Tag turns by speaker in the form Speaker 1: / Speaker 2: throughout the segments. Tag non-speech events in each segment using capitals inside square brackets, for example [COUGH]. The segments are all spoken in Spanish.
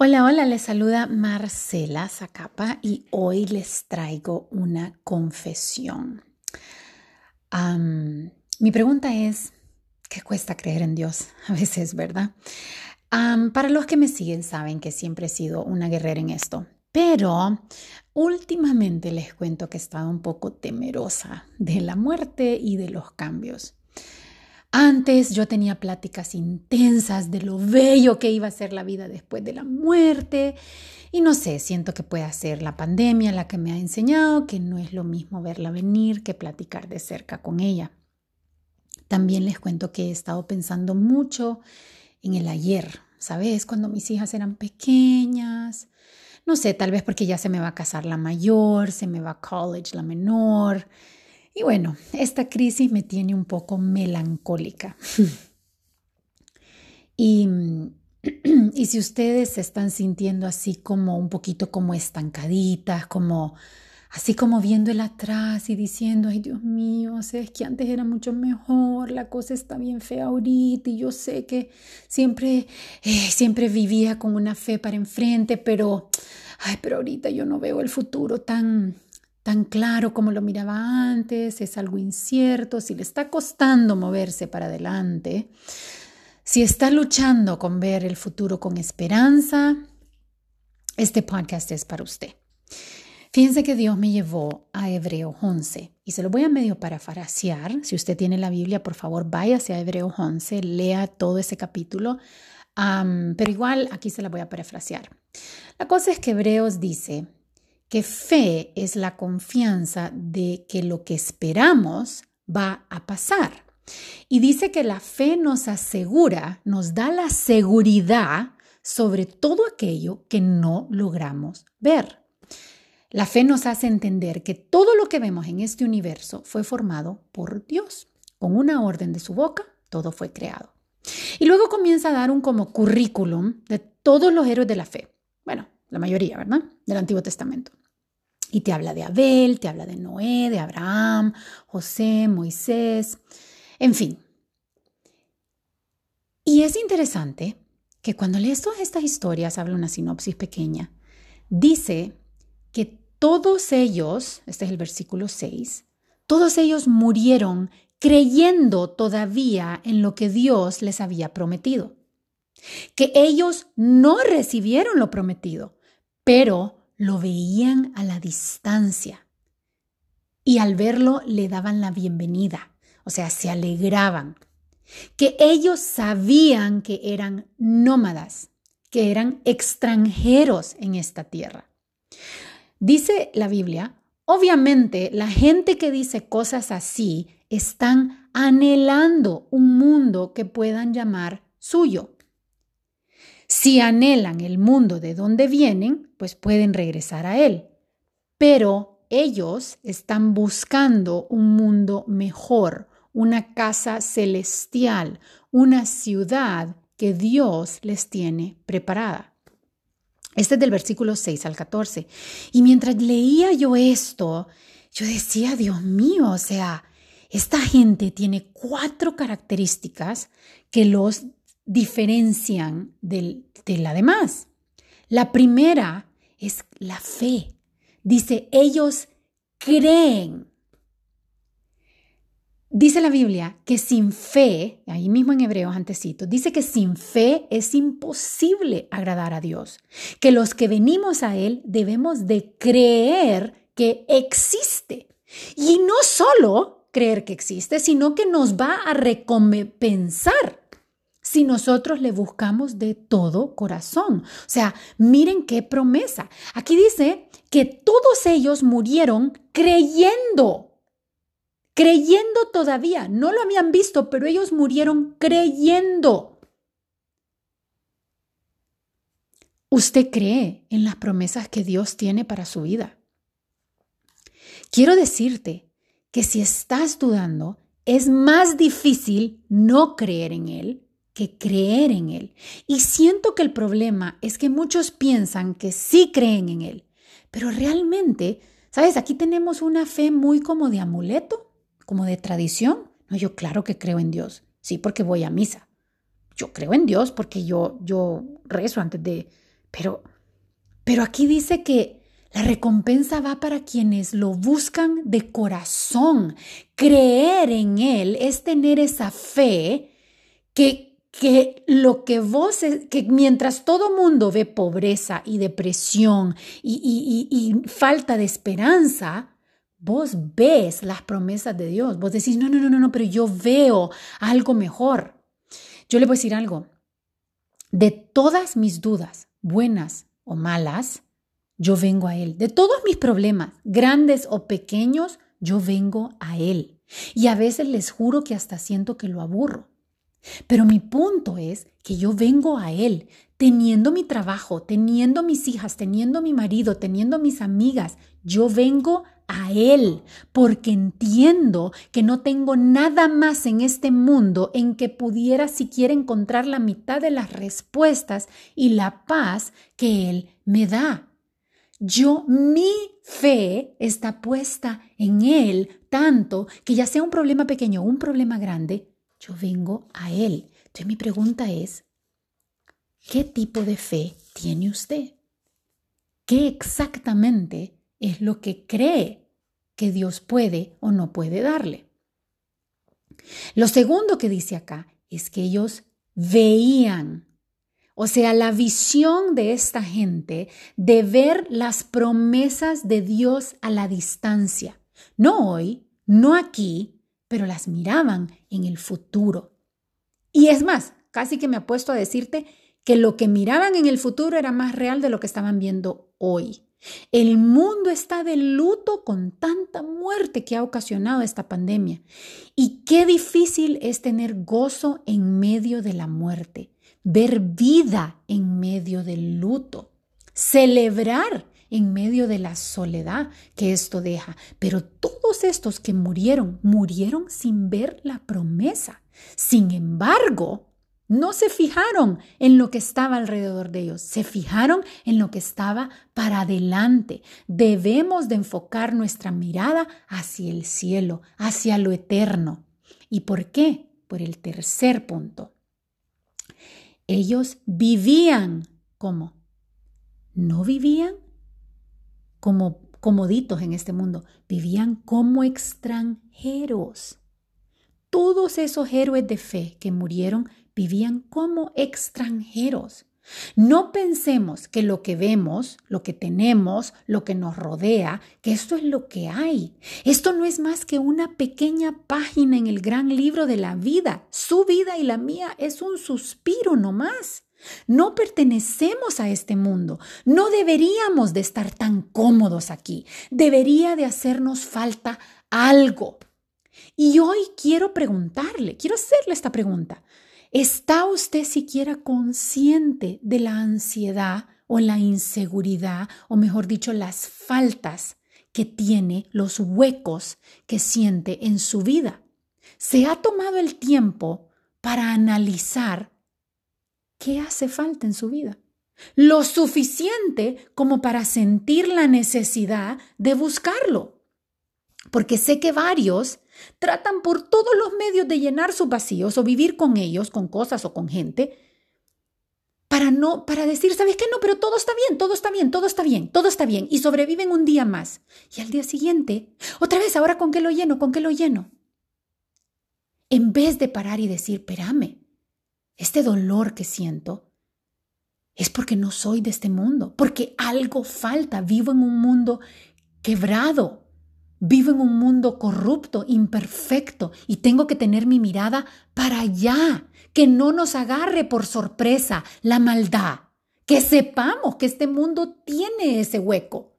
Speaker 1: Hola, hola, les saluda Marcela Zacapa y hoy les traigo una confesión. mi pregunta es, ¿qué cuesta creer en Dios? [LAUGHS] A veces, ¿verdad? para los que me siguen saben que siempre he sido una guerrera en esto, pero últimamente les cuento que he estado un poco temerosa de la muerte y de los cambios. Antes yo tenía pláticas intensas de lo bello que iba a ser la vida después de la muerte. Y no sé, siento que puede ser la pandemia la que me ha enseñado que no es lo mismo verla venir que platicar de cerca con ella. También les cuento que he estado pensando mucho en el ayer, ¿sabes? Cuando mis hijas eran pequeñas. No sé, tal vez porque ya se me va a casar la mayor, se me va a college la menor. Y bueno, esta crisis me tiene un poco melancólica. [LAUGHS] y, y si ustedes se están sintiendo así como un poquito como estancaditas, como así como viendo el atrás y diciendo, ay Dios mío, o sea, es que antes era mucho mejor, la cosa está bien fea ahorita y yo sé que siempre, eh, siempre vivía con una fe para enfrente, pero, ay, pero ahorita yo no veo el futuro tan, tan claro como lo miraba antes, es algo incierto, si le está costando moverse para adelante, si está luchando con ver el futuro con esperanza, este podcast es para usted. Fíjense que Dios me llevó a Hebreo 11 y se lo voy a medio parafrasear. Si usted tiene la Biblia, por favor, váyase a Hebreo 11, lea todo ese capítulo, pero igual aquí se la voy a parafrasear. La cosa es que Hebreos dice, que fe es la confianza de que lo que esperamos va a pasar. Y dice que la fe nos asegura, nos da la seguridad sobre todo aquello que no logramos ver. La fe nos hace entender que todo lo que vemos en este universo fue formado por Dios. Con una orden de su boca, todo fue creado. Y luego comienza a dar un como currículum de todos los héroes de la fe. Bueno, la mayoría, ¿verdad? Del Antiguo Testamento. Y te habla de Abel, te habla de Noé, de Abraham, José, Moisés, en fin. Y es interesante que cuando lees todas estas historias, habla una sinopsis pequeña, dice que todos ellos, este es el versículo 6, todos ellos murieron creyendo todavía en lo que Dios les había prometido. Que ellos no recibieron lo prometido, pero lo veían a la distancia y al verlo le daban la bienvenida, o sea, se alegraban, que ellos sabían que eran nómadas, que eran extranjeros en esta tierra. Dice la Biblia, obviamente la gente que dice cosas así están anhelando un mundo que puedan llamar suyo. Si anhelan el mundo de donde vienen, pues pueden regresar a él. Pero ellos están buscando un mundo mejor, una casa celestial, una ciudad que Dios les tiene preparada. Este es del versículo 6 al 14. Y mientras leía yo esto, yo decía, Dios mío, o sea, esta gente tiene cuatro características que los diferencian de la demás. La primera es la fe. Dice, ellos creen. Dice la Biblia que sin fe, ahí mismo en Hebreos antecito, dice que sin fe es imposible agradar a Dios, que los que venimos a Él debemos de creer que existe. Y no solo creer que existe, sino que nos va a recompensar si nosotros le buscamos de todo corazón. O sea, miren qué promesa. Aquí dice que todos ellos murieron creyendo. Creyendo todavía. No lo habían visto, pero ellos murieron creyendo. ¿Usted cree en las promesas que Dios tiene para su vida? Quiero decirte que si estás dudando, es más difícil no creer en Él que creer en Él. Y siento que el problema es que muchos piensan que sí creen en Él, pero realmente, ¿sabes? Aquí tenemos una fe muy como de amuleto, como de tradición. No, yo claro que creo en Dios, sí, porque voy a misa. Yo creo en Dios porque yo, yo rezo antes de Pero, pero aquí dice que la recompensa va para quienes lo buscan de corazón. Creer en Él es tener esa fe que, que lo que vos, que mientras todo mundo ve pobreza y depresión y, y falta de esperanza, vos ves las promesas de Dios. Vos decís, no, no, no, no, pero yo veo algo mejor. Yo le voy a decir algo. De todas mis dudas, buenas o malas, yo vengo a Él. De todos mis problemas, grandes o pequeños, yo vengo a Él. Y a veces les juro que hasta siento que lo aburro. Pero mi punto es que yo vengo a Él, teniendo mi trabajo, teniendo mis hijas, teniendo mi marido, teniendo mis amigas. Yo vengo a Él porque entiendo que no tengo nada más en este mundo en que pudiera siquiera encontrar la mitad de las respuestas y la paz que Él me da. Yo, mi fe está puesta en Él tanto que ya sea un problema pequeño o un problema grande, yo vengo a Él. Entonces mi pregunta es, ¿qué tipo de fe tiene usted? ¿Qué exactamente es lo que cree que Dios puede o no puede darle? Lo segundo que dice acá es que ellos veían o sea, la visión de esta gente de ver las promesas de Dios a la distancia. No hoy, no aquí, pero las miraban en el futuro. Y es más, casi que me apuesto a decirte que lo que miraban en el futuro era más real de lo que estaban viendo hoy. El mundo está de luto con tanta muerte que ha ocasionado esta pandemia. Y qué difícil es tener gozo en medio de la muerte ver vida en medio del luto, celebrar en medio de la soledad que esto deja. Pero todos estos que murieron, murieron sin ver la promesa. Sin embargo, no se fijaron en lo que estaba alrededor de ellos, se fijaron en lo que estaba para adelante. Debemos de enfocar nuestra mirada hacia el cielo, hacia lo eterno. ¿Y por qué? Por el tercer punto. Ellos vivían como, no vivían como comoditos en este mundo, vivían como extranjeros. Todos esos héroes de fe que murieron vivían como extranjeros. No pensemos que lo que vemos, lo que tenemos, lo que nos rodea, que esto es lo que hay. Esto no es más que una pequeña página en el gran libro de la vida. Su vida y la mía es un suspiro nomás. No pertenecemos a este mundo. No deberíamos de estar tan cómodos aquí. Debería de hacernos falta algo. Y hoy quiero preguntarle, quiero hacerle esta pregunta. ¿Está usted siquiera consciente de la ansiedad o la inseguridad, o mejor dicho, las faltas que tiene, los huecos que siente en su vida? ¿Se ha tomado el tiempo para analizar qué hace falta en su vida? Lo suficiente como para sentir la necesidad de buscarlo. Porque sé que varios Tratan por todos los medios de llenar sus vacíos o vivir con ellos, con cosas o con gente, para no, para decir, ¿sabes qué? No, pero todo está bien, todo está bien, todo está bien, todo está bien, y sobreviven un día más. Y al día siguiente, otra vez, ahora con qué lo lleno, con qué lo lleno. En vez de parar y decir, espérame, este dolor que siento es porque no soy de este mundo, porque algo falta, vivo en un mundo quebrado, Vivo en un mundo corrupto, imperfecto, y tengo que tener mi mirada para allá, que no nos agarre por sorpresa la maldad, que sepamos que este mundo tiene ese hueco,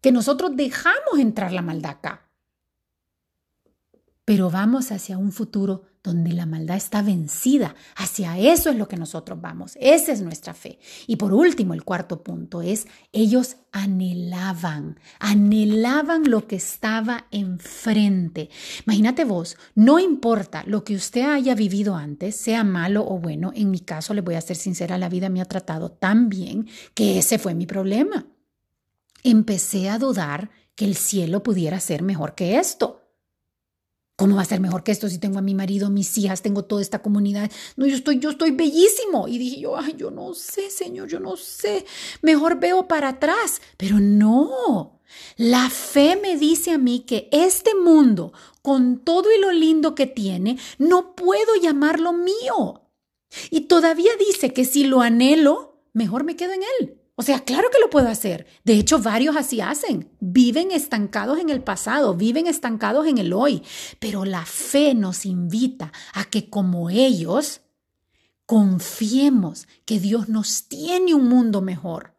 Speaker 1: que nosotros dejamos entrar la maldad acá. Pero vamos hacia un futuro donde la maldad está vencida. Hacia eso es lo que nosotros vamos. Esa es nuestra fe. Y por último, el cuarto punto es, ellos anhelaban, anhelaban lo que estaba enfrente. Imagínate vos, no importa lo que usted haya vivido antes, sea malo o bueno, en mi caso, le voy a ser sincera, la vida me ha tratado tan bien que ese fue mi problema. Empecé a dudar que el cielo pudiera ser mejor que esto. ¿Cómo va a ser mejor que esto si tengo a mi marido, mis hijas, tengo toda esta comunidad? No, yo estoy, yo estoy bellísimo. Y dije yo, ay, yo no sé, Señor, yo no sé. Mejor veo para atrás. Pero no. La fe me dice a mí que este mundo, con todo y lo lindo que tiene, no puedo llamarlo mío. Y todavía dice que si lo anhelo, mejor me quedo en él. O sea, claro que lo puedo hacer. De hecho, varios así hacen. Viven estancados en el pasado, viven estancados en el hoy. Pero la fe nos invita a que como ellos, confiemos que Dios nos tiene un mundo mejor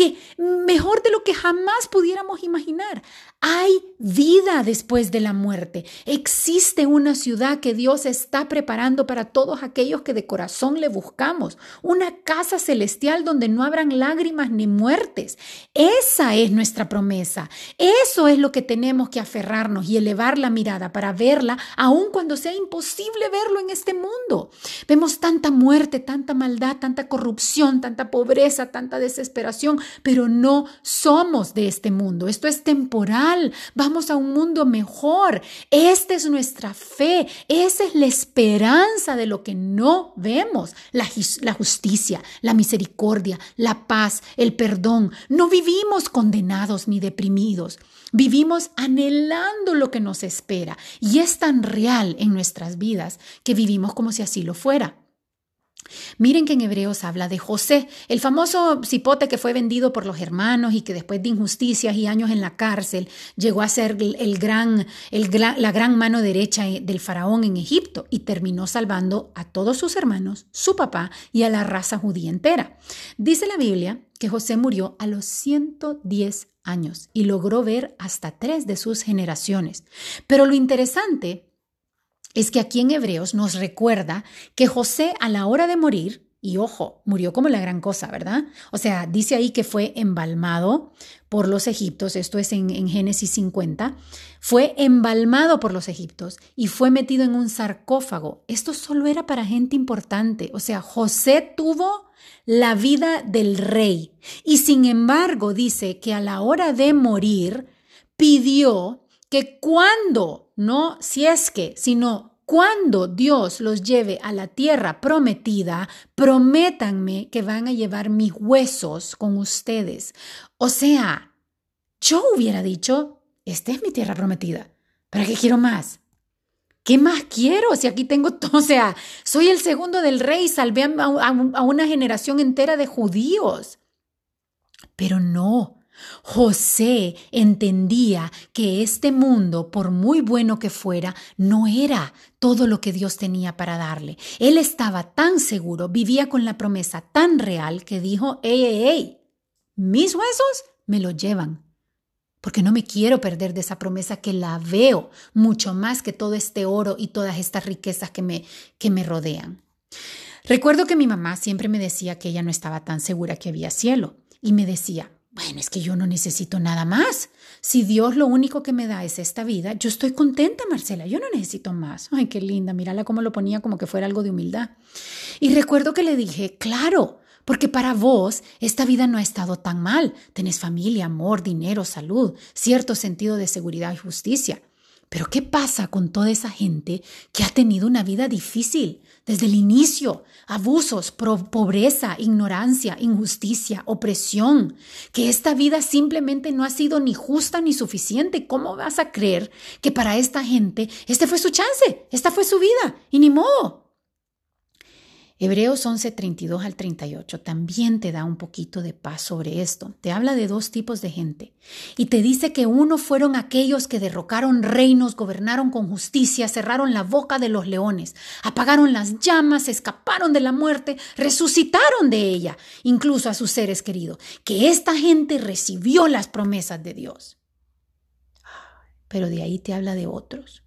Speaker 1: que mejor de lo que jamás pudiéramos imaginar. Hay vida después de la muerte. Existe una ciudad que Dios está preparando para todos aquellos que de corazón le buscamos. Una casa celestial donde no habrán lágrimas ni muertes. Esa es nuestra promesa. Eso es lo que tenemos que aferrarnos y elevar la mirada para verla, aun cuando sea imposible verlo en este mundo. Vemos tanta muerte, tanta maldad, tanta corrupción, tanta pobreza, tanta desesperación pero no somos de este mundo. Esto es temporal. Vamos a un mundo mejor. Esta es nuestra fe. Esa es la esperanza de lo que no vemos. La, la justicia, la misericordia, la paz, el perdón. No vivimos condenados ni deprimidos. Vivimos anhelando lo que nos espera y es tan real en nuestras vidas que vivimos como si así lo fuera. Miren que en Hebreos habla de José, el famoso cipote que fue vendido por los hermanos y que después de injusticias y años en la cárcel llegó a ser el gran, la gran mano derecha del faraón en Egipto y terminó salvando a todos sus hermanos, su papá y a la raza judía entera. Dice la Biblia que José murió a los 110 años y logró ver hasta tres de sus generaciones. Pero lo interesante es que aquí en Hebreos nos recuerda que José a la hora de morir, y ojo, murió como la gran cosa, ¿verdad? O sea, dice ahí que fue embalmado por los egiptos, esto es en, en, Génesis 50, fue embalmado por los egiptos y fue metido en un sarcófago. Esto solo era para gente importante, o sea, José tuvo la vida del rey y sin embargo dice que a la hora de morir pidió que cuando, no si es que, sino cuando Dios los lleve a la tierra prometida, prométanme que van a llevar mis huesos con ustedes. O sea, yo hubiera dicho, esta es mi tierra prometida. ¿Para qué quiero más? ¿Qué más quiero? Si aquí tengo todo, o sea, soy el segundo del rey, salvé a, a una generación entera de judíos. Pero no, José entendía que este mundo, por muy bueno que fuera, no era todo lo que Dios tenía para darle. Él estaba tan seguro, vivía con la promesa tan real que dijo, ¡Ey, ey, ey! Mis huesos me lo llevan. Porque no me quiero perder de esa promesa que la veo mucho más que todo este oro y todas estas riquezas que me, que me rodean. Recuerdo que mi mamá siempre me decía que ella no estaba tan segura que había cielo y me decía, bueno, es que yo no necesito nada más. Si Dios lo único que me da es esta vida, yo estoy contenta, Marcela, yo no necesito más. Ay, qué linda, mírala cómo lo ponía como que fuera algo de humildad. Y recuerdo que le dije, claro, porque para vos esta vida no ha estado tan mal. Tenés familia, amor, dinero, salud, cierto sentido de seguridad y justicia. Pero ¿qué pasa con toda esa gente que ha tenido una vida difícil desde el inicio? Abusos, pobreza, ignorancia, injusticia, opresión. Que esta vida simplemente no ha sido ni justa ni suficiente. ¿Cómo vas a creer que para esta gente este fue su chance? Esta fue su vida. Y ni modo. Hebreos 11, 32 al 38 también te da un poquito de paz sobre esto. Te habla de dos tipos de gente y te dice que uno fueron aquellos que derrocaron reinos, gobernaron con justicia, cerraron la boca de los leones, apagaron las llamas, escaparon de la muerte, resucitaron de ella, incluso a sus seres queridos. Que esta gente recibió las promesas de Dios. Pero de ahí te habla de otros.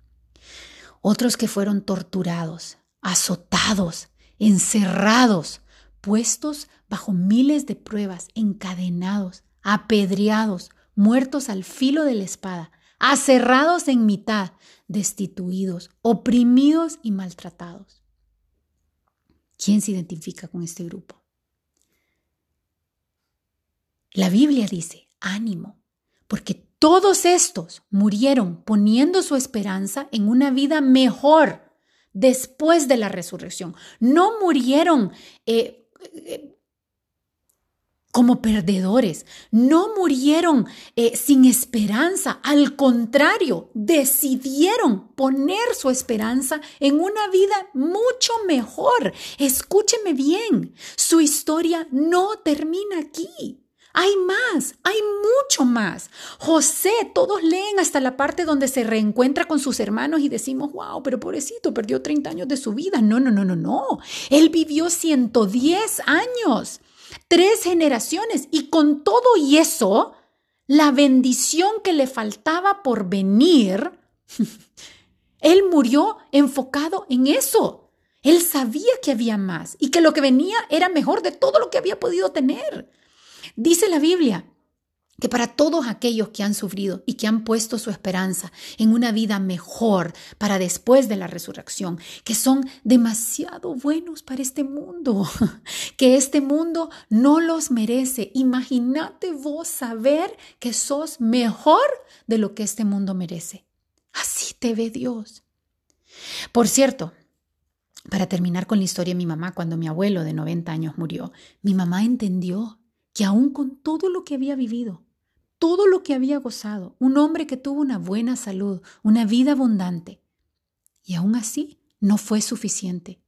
Speaker 1: Otros que fueron torturados, azotados, encerrados, puestos bajo miles de pruebas, encadenados, apedreados, muertos al filo de la espada, aserrados en mitad, destituidos, oprimidos y maltratados. ¿Quién se identifica con este grupo? La Biblia dice, ánimo, porque Todos estos murieron poniendo su esperanza en una vida mejor después de la resurrección. No murieron eh, eh, como perdedores, no murieron eh, sin esperanza, al contrario, decidieron poner su esperanza en una vida mucho mejor. Escúcheme bien, su historia no termina aquí. Hay más, hay mucho más. José, todos leen hasta la parte donde se reencuentra con sus hermanos y decimos, wow, pero pobrecito, perdió 30 años de su vida. No, no, no, no, no. Él vivió 110 años, tres generaciones y con todo y eso, la bendición que le faltaba por venir, [LAUGHS] él murió enfocado en eso. Él sabía que había más y que lo que venía era mejor de todo lo que había podido tener. Dice la Biblia que para todos aquellos que han sufrido y que han puesto su esperanza en una vida mejor para después de la resurrección, que son demasiado buenos para este mundo, [LAUGHS] que este mundo no los merece. Imagínate vos saber que sos mejor de lo que este mundo merece. Así te ve Dios. Por cierto, para terminar con la historia de mi mamá, cuando mi abuelo de 90 años murió, mi mamá entendió que aún con todo lo que había vivido, todo lo que había gozado, un hombre que tuvo una buena salud, una vida abundante, y aún así no fue suficiente.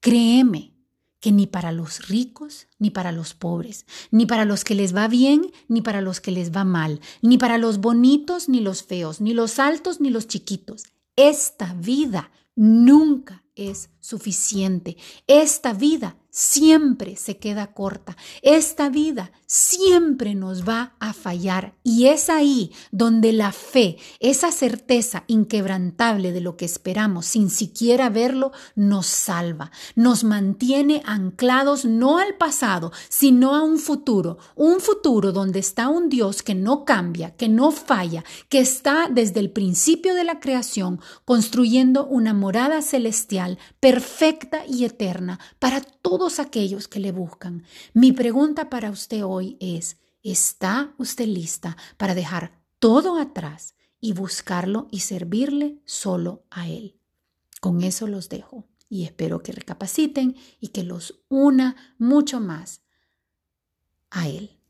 Speaker 1: Créeme que ni para los ricos, ni para los pobres, ni para los que les va bien, ni para los que les va mal, ni para los bonitos, ni los feos, ni los altos, ni los chiquitos, esta vida nunca es suficiente. Esta vida siempre se queda corta. Esta vida siempre nos va a fallar. Y es ahí donde la fe, esa certeza inquebrantable de lo que esperamos sin siquiera verlo, nos salva. Nos mantiene anclados no al pasado, sino a un futuro. Un futuro donde está un Dios que no cambia, que no falla, que está desde el principio de la creación construyendo una morada celestial perfecta y eterna para todos aquellos que le buscan. Mi pregunta para usted hoy es, ¿está usted lista para dejar todo atrás y buscarlo y servirle solo a Él? Con eso los dejo y espero que recapaciten y que los una mucho más a Él.